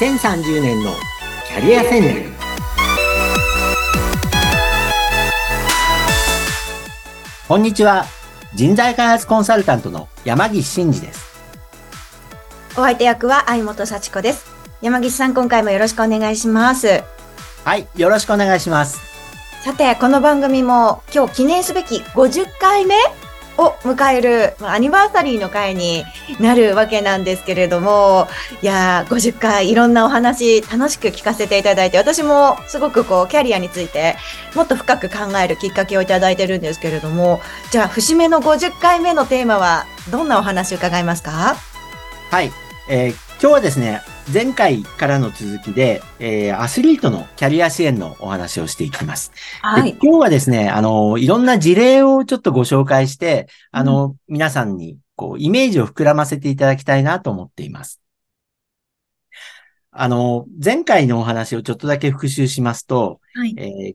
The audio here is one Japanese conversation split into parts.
2030年のキャリア戦略。こんにちは。人材開発コンサルタントの山岸真嗣です。お相手役は相本幸子です。山岸さん今回もよろしくお願いします。はいよろしくお願いします。さてこの番組も今日記念すべき50回目を迎える、まあ、アニバーサリーの回になるわけなんですけれども、いやー、50回いろんなお話楽しく聞かせていただいて、私もすごくこう、キャリアについてもっと深く考えるきっかけをいただいてるんですけれども、じゃあ、節目の50回目のテーマはどんなお話伺いますか？はい、えー、今日はですね、前回からの続きで、えー、アスリートのキャリア支援のお話をしていきます。はい。今日はですね、あの、いろんな事例をちょっとご紹介して、あの、うん、皆さんに、こう、イメージを膨らませていただきたいなと思っています。あの、前回のお話をちょっとだけ復習しますと、はい。えー、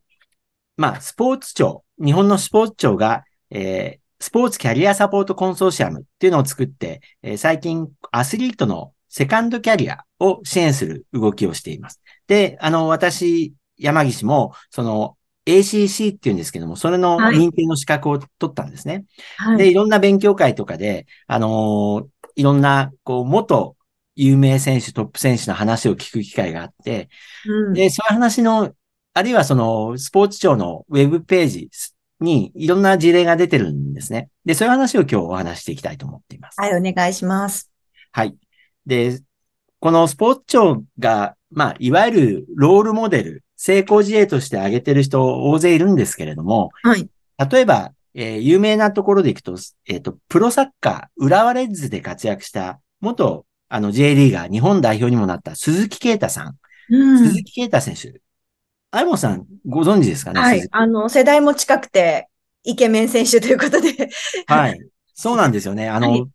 まあ、スポーツ庁、日本のスポーツ庁が、えー、スポーツキャリアサポートコンソーシアムっていうのを作って、えー、最近アスリートのセカンドキャリアを支援する動きをしています。で、あの、私、山岸も、その、ACC っていうんですけども、それの認定の資格を取ったんですね。はい、で、いろんな勉強会とかで、あのいろんな、こう、元有名選手、トップ選手の話を聞く機会があって、うん、で、そういう話の、あるいはその、スポーツ庁のウェブページにいろんな事例が出てるんですね。で、そういう話を今日お話していきたいと思っています。はい、お願いします。はい。で、このスポーツ庁が、まあ、いわゆるロールモデル、成功事例として挙げてる人大勢いるんですけれども、はい。例えば、えー、有名なところでいくと、えっ、ー、と、プロサッカー、浦和レッズで活躍した元、あの、J リーガー、日本代表にもなった鈴木啓太さん。うん、鈴木啓太選手。あいもさん、ご存知ですかねはい。あの、世代も近くて、イケメン選手ということで。はい。そうなんですよね。あの、はい、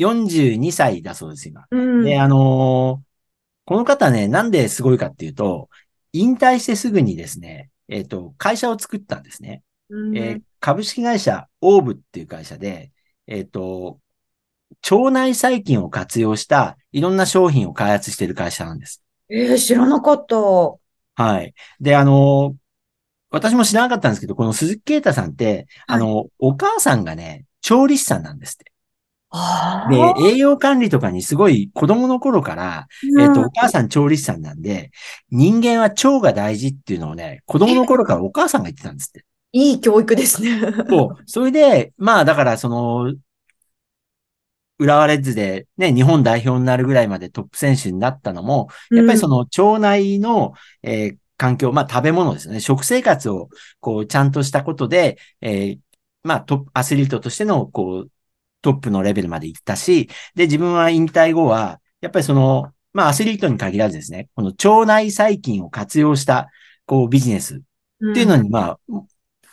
42歳だそうです、今。うん、で、あのー、この方ね、なんですごいかっていうと、引退してすぐにですね、えっ、ー、と、会社を作ったんですね。うん、えー、株式会社オーブっていう会社で、えっ、と、腸内細菌を活用したいろんな商品を開発している会社なんです。ええ知らなかった。はい。で、あの、私も知らなかったんですけど、この鈴木啓太さんって、はい、あの、お母さんがね、調理師さんなんですって。で、栄養管理とかにすごい子供の頃から、えっ、と、お母さん調理師さんなんで、人間は腸が大事っていうのをね、子供の頃からお母さんが言ってたんですって。いい教育ですね。そう。それで、まあだからその、浦和レッズでね、日本代表になるぐらいまでトップ選手になったのも、やっぱりその腸内の、えー、環境、まあ食べ物ですね。食生活をこうちゃんとしたことで、えー、まあトップアスリートとしてのこうトップのレベルまで行ったし、で、自分は引退後は、やっぱりその、まあアスリートに限らずですね、この腸内細菌を活用した、こうビジネスっていうのに、まあ、うん、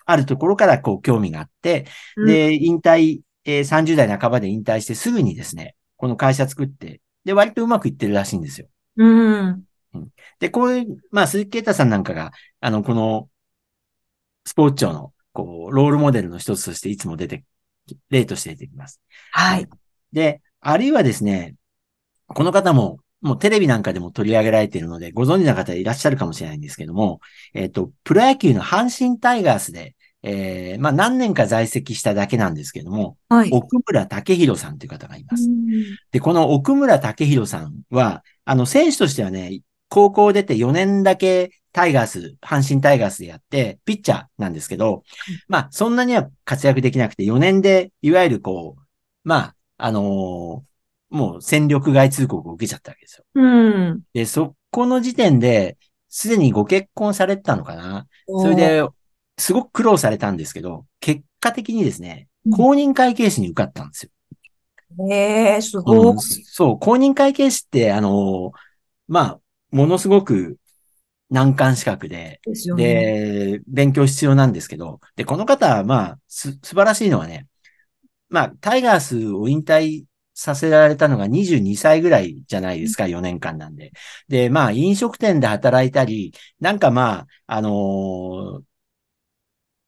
あるところからこう興味があって、うん、で、引退、えー、30代半ばで引退してすぐにですね、この会社作って、で、割とうまくいってるらしいんですよ。うん。で、こういう、まあ、鈴木啓太さんなんかが、あの、この、スポーツ庁の、こう、ロールモデルの一つとしていつも出て例として出てきます。はい。で、あるいはですね、この方も、もうテレビなんかでも取り上げられているので、ご存知の方いらっしゃるかもしれないんですけども、えっ、ー、と、プロ野球の阪神タイガースで、えー、まあ何年か在籍しただけなんですけども、はい、奥村武弘さんという方がいます。で、この奥村武弘さんは、あの、選手としてはね、高校出て4年だけタイガース、阪神タイガースでやって、ピッチャーなんですけど、まあ、そんなには活躍できなくて、4年で、いわゆるこう、まあ、あのー、もう戦力外通告を受けちゃったわけですよ。うん。で、そこの時点で、すでにご結婚されてたのかな？それで、すごく苦労されたんですけど、結果的にですね、公認会計士に受かったんですよ。ええー、すごい、うん、そう、公認会計士って、あのー、まあ、ものすごく難関資格で、で、ね、勉強必要なんですけど、で、この方は、まあ、す、素晴らしいのはね、まあ、タイガースを引退させられたのが22歳ぐらいじゃないですか、4年間なんで。で、まあ、飲食店で働いたり、なんかまあ、あのー、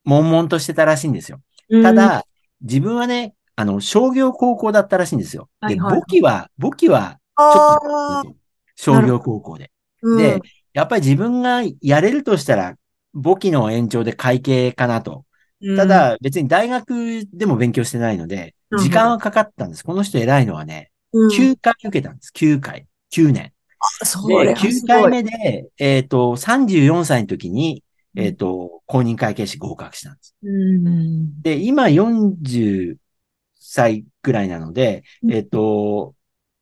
悶々としてたらしいんですよ。ただ、自分はね、あの、商業高校だったらしいんですよ。で、簿記は、簿記は、ちょっと、商業高校で。で、やっぱり自分がやれるとしたら、簿記の延長で会計かなと。ただ、別に大学でも勉強してないので、時間はかかったんです。この人偉いのはね、9回受けたんです。9回。9年。で、9回目で、えっ、ー、と、34歳の時に、えっ、ー、と、公認会計士合格したんです。で、今40歳くらいなので、えっ、ー、と、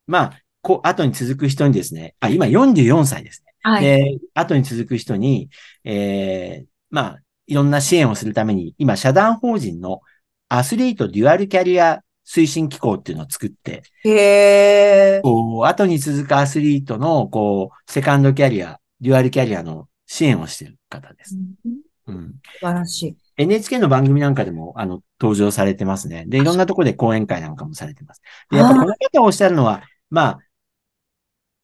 まあ、こ後に続く人にですね、あ、今44歳ですね。はい。で、後に続く人に、えー、まあ、いろんな支援をするために、今、社団法人のアスリートデュアルキャリア推進機構っていうのを作って、へこう、後に続くアスリートの、こう、セカンドキャリア、デュアルキャリアの支援をしている方です。うん。素晴らしい。NHK の番組なんかでも、あの、登場されてますね。で、いろんなところで講演会なんかもされてます。で、やっぱこの方おっしゃるのは、まあ、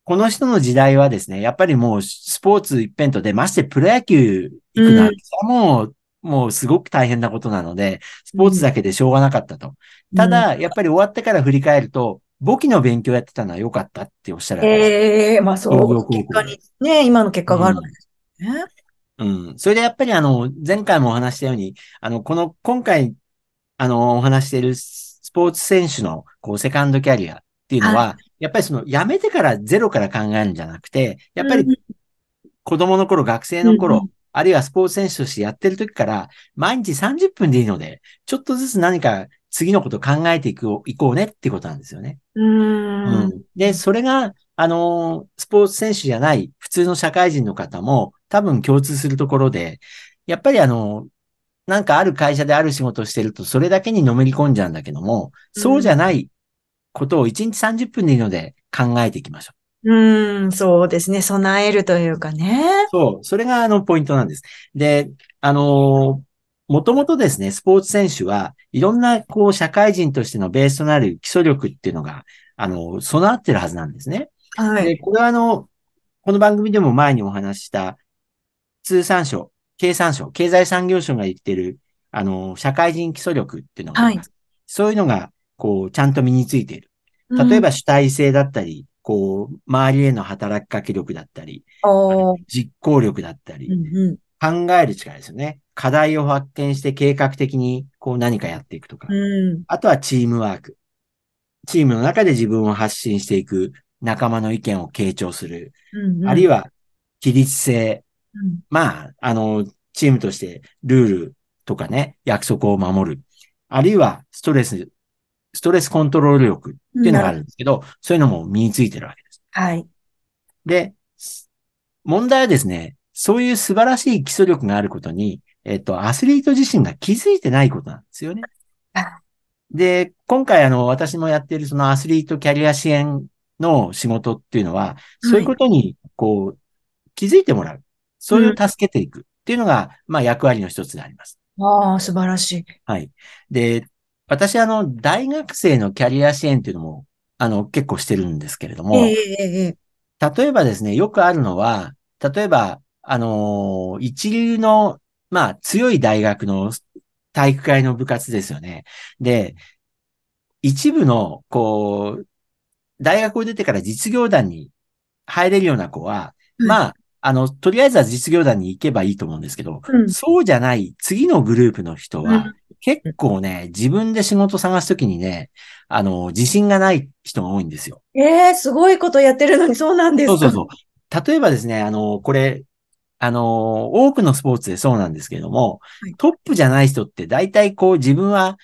この人の時代はですね、やっぱりもうスポーツ一辺とで、ましてプロ野球行くなんて、うん、もう、もうすごく大変なことなので、スポーツだけでしょうがなかったと。ただ、やっぱり終わってから振り返ると、簿記の勉強やってたのは良かったっておっしゃるええー、まあそう。結果に、ね、今の結果があるんですね。うん。うん。それでやっぱりあの、前回もお話したように、あの、この、今回、あの、お話しているスポーツ選手の、こう、セカンドキャリアっていうのは、はい、やっぱりその、辞めてからゼロから考えるんじゃなくて、やっぱり、子供の頃、学生の頃、うんあるいはスポーツ選手としてやってる時から、毎日30分でいいので、ちょっとずつ何か次のことを考えていく、いこうねってことなんですよね。うん。うん、で、それが、あの、スポーツ選手じゃない普通の社会人の方も多分共通するところで、やっぱりあの、なんかある会社である仕事をしてると、それだけにのめり込んじゃうんだけども、そうじゃないことを1日30分でいいので考えていきましょう。うん、そうですね。備えるというかね。そう。それがあのポイントなんです。で、あのもともとですね、スポーツ選手はいろんな、こう、社会人としてのベースとなる基礎力っていうのが、あの、備わってるはずなんですね。はい。で、これはあの、この番組でも前にお話した、通産省、経産省、経済産業省が言ってる、あの、社会人基礎力っていうのがあります。はい、そういうのが、こう、ちゃんと身についている。例えば主体性だったり、うん、こう、周りへの働きかけ力だったり、実行力だったり、うんうん、考える力ですよね。課題を発見して計画的にこう何かやっていくとか。うん、あとはチームワーク。チームの中で自分を発信していく。仲間の意見を傾聴する。うんうん、あるいは、規律性。うん、まあ、あの、チームとしてルールとかね、約束を守る。あるいは、ストレス、ストレスコントロール力っていうのがあるんですけど、うん、そういうのも身についてるわけです。はい。で、問題はですね、そういう素晴らしい基礎力があることに、えっと、アスリート自身が気づいてないことなんですよね。で、今回あの、私もやっているそのアスリートキャリア支援の仕事っていうのは、そういうことに、こう、気づいてもらう。それを助けていくっていうのが、まあ役割の一つであります。ああ、素晴らしい。はい。で、私あの、大学生のキャリア支援っていうのも、あの、結構してるんですけれども、えー、例えばですね、よくあるのは、例えば、あのー、一流のまあ、強い大学の体育会の部活ですよね。で、一部の、こう、大学を出てから実業団に入れるような子は、うん、まあ、あの、とりあえずは実業団に行けばいいと思うんですけど、うん、そうじゃない次のグループの人は、うん、結構ね、自分で仕事探すときにね、あの、自信がない人が多いんですよ。ええー、すごいことやってるのにそうなんですか？そうそうそう。例えばですね、あの、これ、あの、多くのスポーツでそうなんですけれども、はい、トップじゃない人って大体こう自分は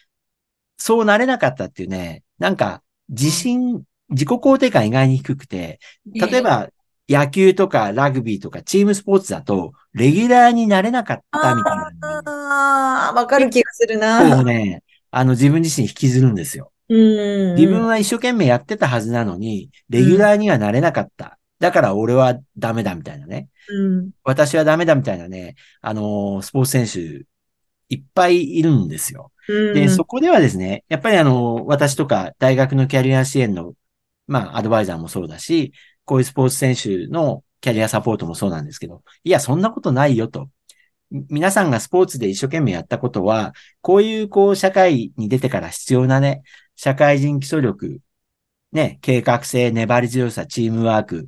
そうなれなかったっていうね、なんか自信、自己肯定感意外に低くて、例えば野球とかラグビーとかチームスポーツだと、レギュラーになれなかったみたいな。わかる気がするな。そうね、あの自分自身引きずるんですよ。自分は一生懸命やってたはずなのに、レギュラーにはなれなかった。だから俺はダメだみたいなね。うん、私はダメだみたいなね、あのー、スポーツ選手いっぱいいるんですよ。うん、で、そこではですね、やっぱりあの、私とか大学のキャリア支援の、まあ、アドバイザーもそうだし、こういうスポーツ選手のキャリアサポートもそうなんですけど、いや、そんなことないよと。皆さんがスポーツで一生懸命やったことは、こういうこう社会に出てから必要なね、社会人基礎力、ね、計画性、粘り強さ、チームワーク、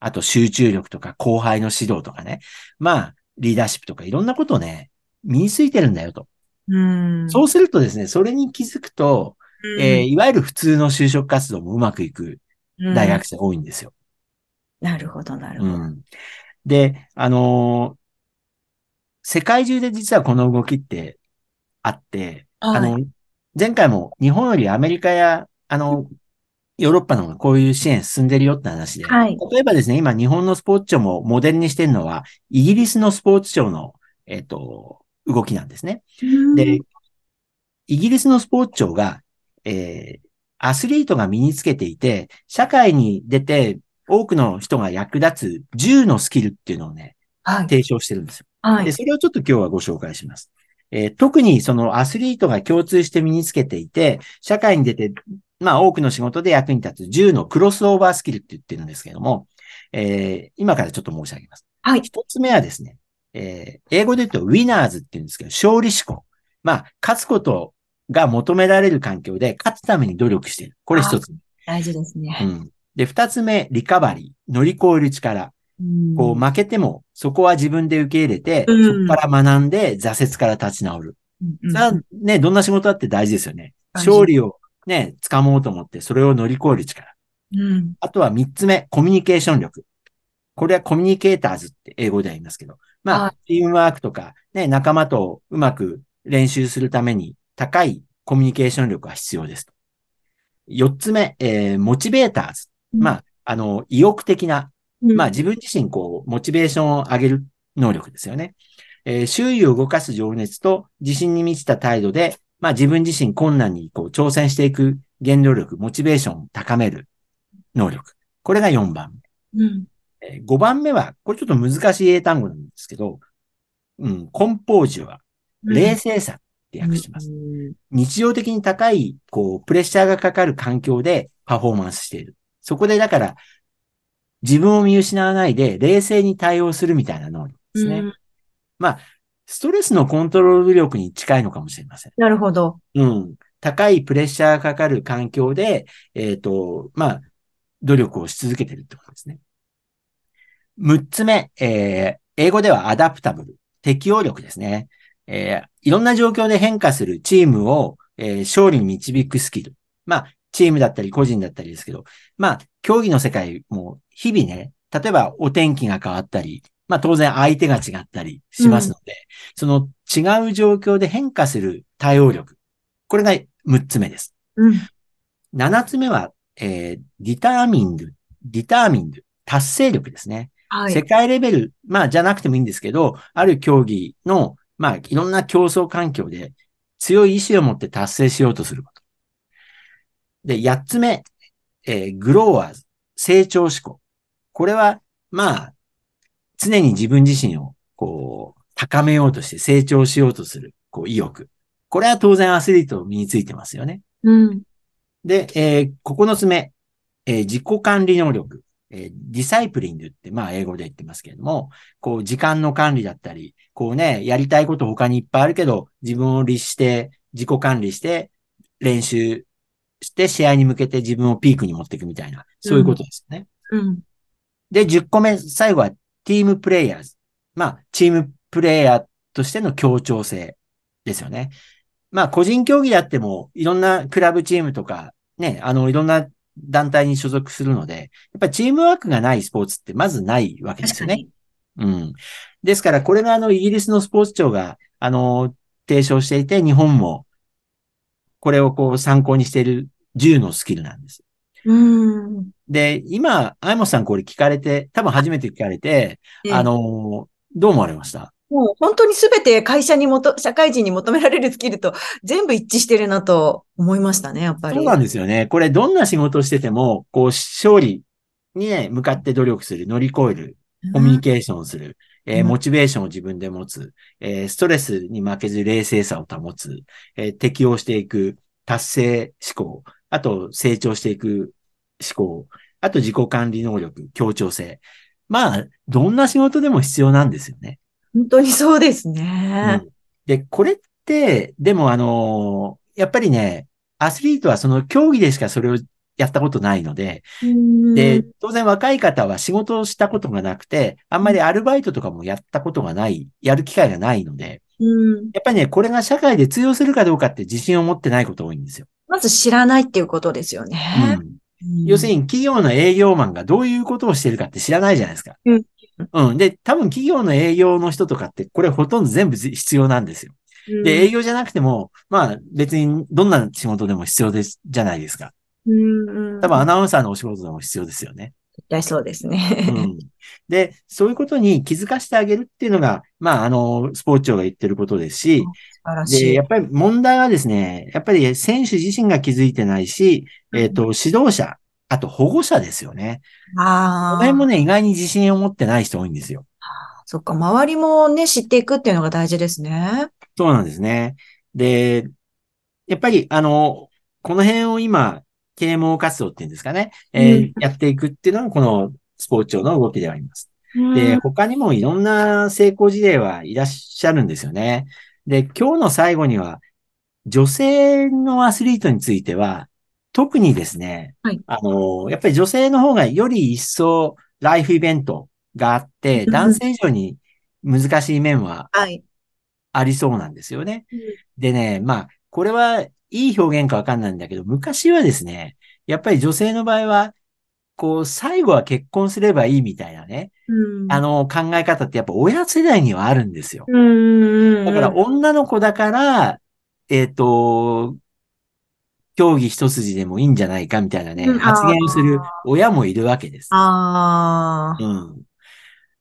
あと集中力とか後輩の指導とかね。まあ、リーダーシップとかいろんなことをね、身についてるんだよと。うん。そうするとですね、それに気づくと、えーいわゆる普通の就職活動もうまくいくうん大学生多いんですよ。なるほど、なるほど。うん。で、あのー世界中で実はこの動きってあって、はいあの、前回も日本よりアメリカや、あの、ヨーロッパの方がこういう支援進んでるよって話で、はい例えばですね、今日本のスポーツ庁もモデルにしてるのは、イギリスのスポーツ庁の、えっ、と、動きなんですね。で、イギリスのスポーツ庁が、えーアスリートが身につけていて、社会に出て多くの人が役立つ10のスキルっていうのをね、はい。提唱してるんですよ。で、はい。それをちょっと今日はご紹介します。えー特にそのアスリートが共通して身につけていて、社会に出て、まあ多くの仕事で役に立つ10のクロスオーバースキルって言ってるんですけども、えー今からちょっと申し上げます。はい。一つ目はですね、えー英語で言うとウィナーズって言うんですけど、勝利志向。まあ、勝つことが求められる環境で、勝つために努力している。これ一つ目。大事ですね。うん。で、二つ目、リカバリー。乗り越える力。こう、負けても、そこは自分で受け入れて、うんそこから学んで、挫折から立ち直る。うんそれはね、どんな仕事だって大事ですよね。勝利をね、掴もうと思って、それを乗り越える力。うん。あとは三つ目、コミュニケーション力。これはコミュニケーターズって英語では言いますけど。まはあ、チームワークとか、ね、仲間とうまく練習するために高いコミュニケーション力が必要ですと。四つ目、えーモチベーターズ。まあ、あの、意欲的な、まあ自分自身こう、モチベーションを上げる能力ですよね。えー周囲を動かす情熱と自信に満ちた態度で、まあ自分自身困難にこう挑戦していく原動力、モチベーションを高める能力。これが4番うん。うん。目。えー5番目は、これちょっと難しい英単語なんですけど、うん、コンポージュは、冷静さって訳します。うん日常的に高い、こう、プレッシャーがかかる環境でパフォーマンスしている。そこでだから、自分を見失わないで冷静に対応するみたいな能力ですね。うんまあ、ストレスのコントロール力に近いのかもしれません。なるほど。うん。高いプレッシャーがかかる環境で、えっ、と、まあ、努力をし続けてるってことですね。六つ目、えー英語ではアダプタブル。適応力ですね。えーいろんな状況で変化するチームを、えー勝利に導くスキル。まあ、チームだったり個人だったりですけど、まあ、競技の世界も日々ね、例えばお天気が変わったり、まあ当然相手が違ったりしますので、その違う状況で変化する対応力。これが6つ目です。うん。7つ目は、えー、 determining、determining、達成力ですね。世はい。界レベル、まあじゃなくてもいいんですけど、ある競技の、まあいろんな競争環境で強い意志を持って達成しようとする。で、8つ目、えーグローワーズ、成長志向。これは、まあ、常に自分自身を、こう、高めようとして成長しようとする、こう、意欲。これは当然アスリート身についてますよね。うん。で、えー、9つ目、えー自己管理能力。えーディサイプリングって、まあ、英語で言ってますけれども、こう、時間の管理だったり、こうね、やりたいこと他にいっぱいあるけど、自分を律して、自己管理して、練習して、試合に向けて自分をピークに持っていくみたいな、そういうことですよね。うん。で、10個目、最後は、ティームプレイヤーズ。まあ、チームプレイヤーとしての協調性ですよね。まあ、個人競技であっても、いろんなクラブチームとか、ね、あの、いろんな団体に所属するので、やっぱりチームワークがないスポーツってまずないわけですよね。うん。ですから、これがあの、イギリスのスポーツ庁が、あの、提唱していて、日本も、これをこう参考にしている10のスキルなんです。うん。で、今、アイモスさんこれ聞かれて、多分初めて聞かれて、あの、どう思われました？もう本当にすべて会社にもと、社会人に求められるスキルと全部一致してるなと思いましたね、やっぱり。そうなんですよね。これどんな仕事をしてても、こう、勝利にね、向かって努力する、乗り越える、コミュニケーションをする、えーうん。モチベーションを自分で持つ、えーストレスに負けず冷静さを保つ、えー適応していく、達成思考、あと成長していく思考、あと自己管理能力、協調性。まあ、どんな仕事でも必要なんですよね。本当にそうですうね。ん。で、これって、でもあのーやっぱりね、アスリートはその競技でしかそれをやったことないので、で、当然若い方は仕事をしたことがなくて、あんまりアルバイトとかもやったことがない、やる機会がないので、やっぱりね、これが社会で通用するかどうかって自信を持ってないこと多いんですよ。まず知らないっていうことですよね。うん要するに企業の営業マンがどういうことをしてるかって知らないじゃないですか。うん。うん。で、多分企業の営業の人とかってこれほとんど全部必要なんですよ。で、営業じゃなくても、まあ別にどんな仕事でも必要です、じゃないですか。うん。多分アナウンサーのお仕事でも必要ですよね。絶対そうですね。うん。で、そういうことに気づかせてあげるっていうのが、まあ、あの、スポーツ庁が言ってることですし、で、やっぱり問題はですね、やっぱり選手自身が気づいてないし、えっ、ー、と、指導者、あと保護者ですよね。ああ。この辺もね、意外に自信を持ってない人多いんですよ。そっか、周りもね、知っていくっていうのが大事ですね。そうなんですね。で、やっぱり、あの、この辺を今、啓蒙活動っていうんですかね、えー、うん、やっていくっていうのが、このスポーツ庁の動きであります。うん、で、他にもいろんな成功事例はいらっしゃるんですよね。で、今日の最後には、女性のアスリートについては、特にですね、はい、あの、やっぱり女性の方がより一層ライフイベントがあって、男性以上に難しい面はありそうなんですよね。はい、でね、まあ、これはいい表現かわかんないんだけど、昔はですね、やっぱり女性の場合は、こう、最後は結婚すればいいみたいなね、うん、あの考え方ってやっぱ親世代にはあるんですよ。だから女の子だから、えっ、ー、と、競技一筋でもいいんじゃないかみたいなね、発言をする親もいるわけです。あうん。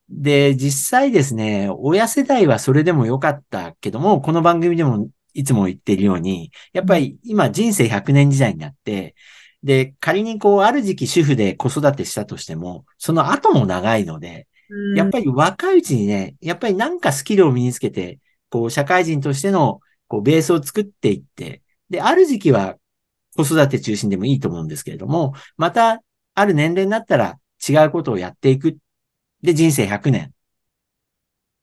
で、実際ですね、親世代はそれでもよかったけども、この番組でもいつも言っているように、やっぱり今人生100年時代になって、で、仮にこう、ある時期主婦で子育てしたとしても、その後も長いので、やっぱり若いうちにね、やっぱりなんかスキルを身につけて、こう、社会人としての、こう、ベースを作っていって、で、ある時期は子育て中心でもいいと思うんですけれども、また、ある年齢になったら違うことをやっていく。で、人生100年、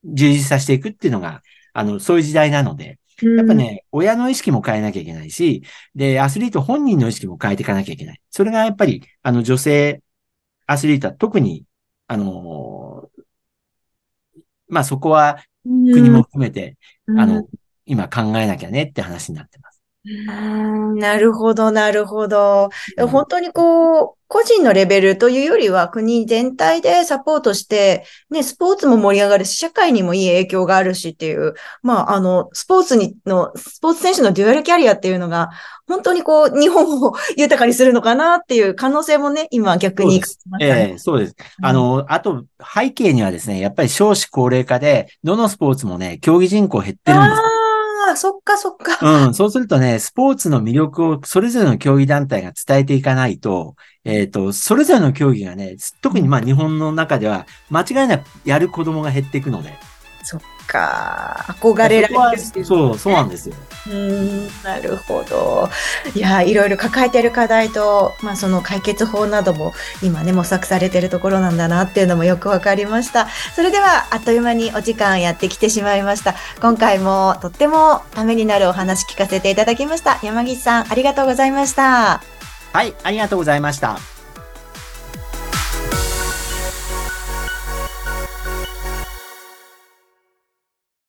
充実させていくっていうのが、あの、そういう時代なので、やっぱね、親の意識も変えなきゃいけないし、で、アスリート本人の意識も変えていかなきゃいけない。それがやっぱり、あの、女性アスリートは特に、あのー、まあ、そこは国も含めて、あの、今考えなきゃねって話になってます。なるほど、なるほど。本当にこう、個人のレベルというよりは国全体でサポートして、ね、スポーツも盛り上がるし、社会にもいい影響があるしっていう、まあ、あの、スポーツにの、スポーツ選手のデュアルキャリアっていうのが、本当にこう、日本を豊かにするのかなっていう可能性もね、今逆に、ね、ええそうです。あの、あと、背景にはですね、やっぱり少子高齢化で、どのスポーツもね、競技人口減ってるんですあ、そっかそっか。うん、そうするとね、スポーツの魅力をそれぞれの競技団体が伝えていかないと、えっ、ー、と、それぞれの競技がね、特にまあ日本の中では間違いなくやる子供が減っていくので。そっか。憧れられるそう、そうなんですよ。うん、なるほど。いや、いろいろ抱えてる課題と、まあその解決法なども今ね、模索されてるところなんだなっていうのもよくわかりました。それでは、あっという間にお時間やってきてしまいました。今回もとってもためになるお話聞かせていただきました。山岸さん、ありがとうございました。はい、ありがとうございました。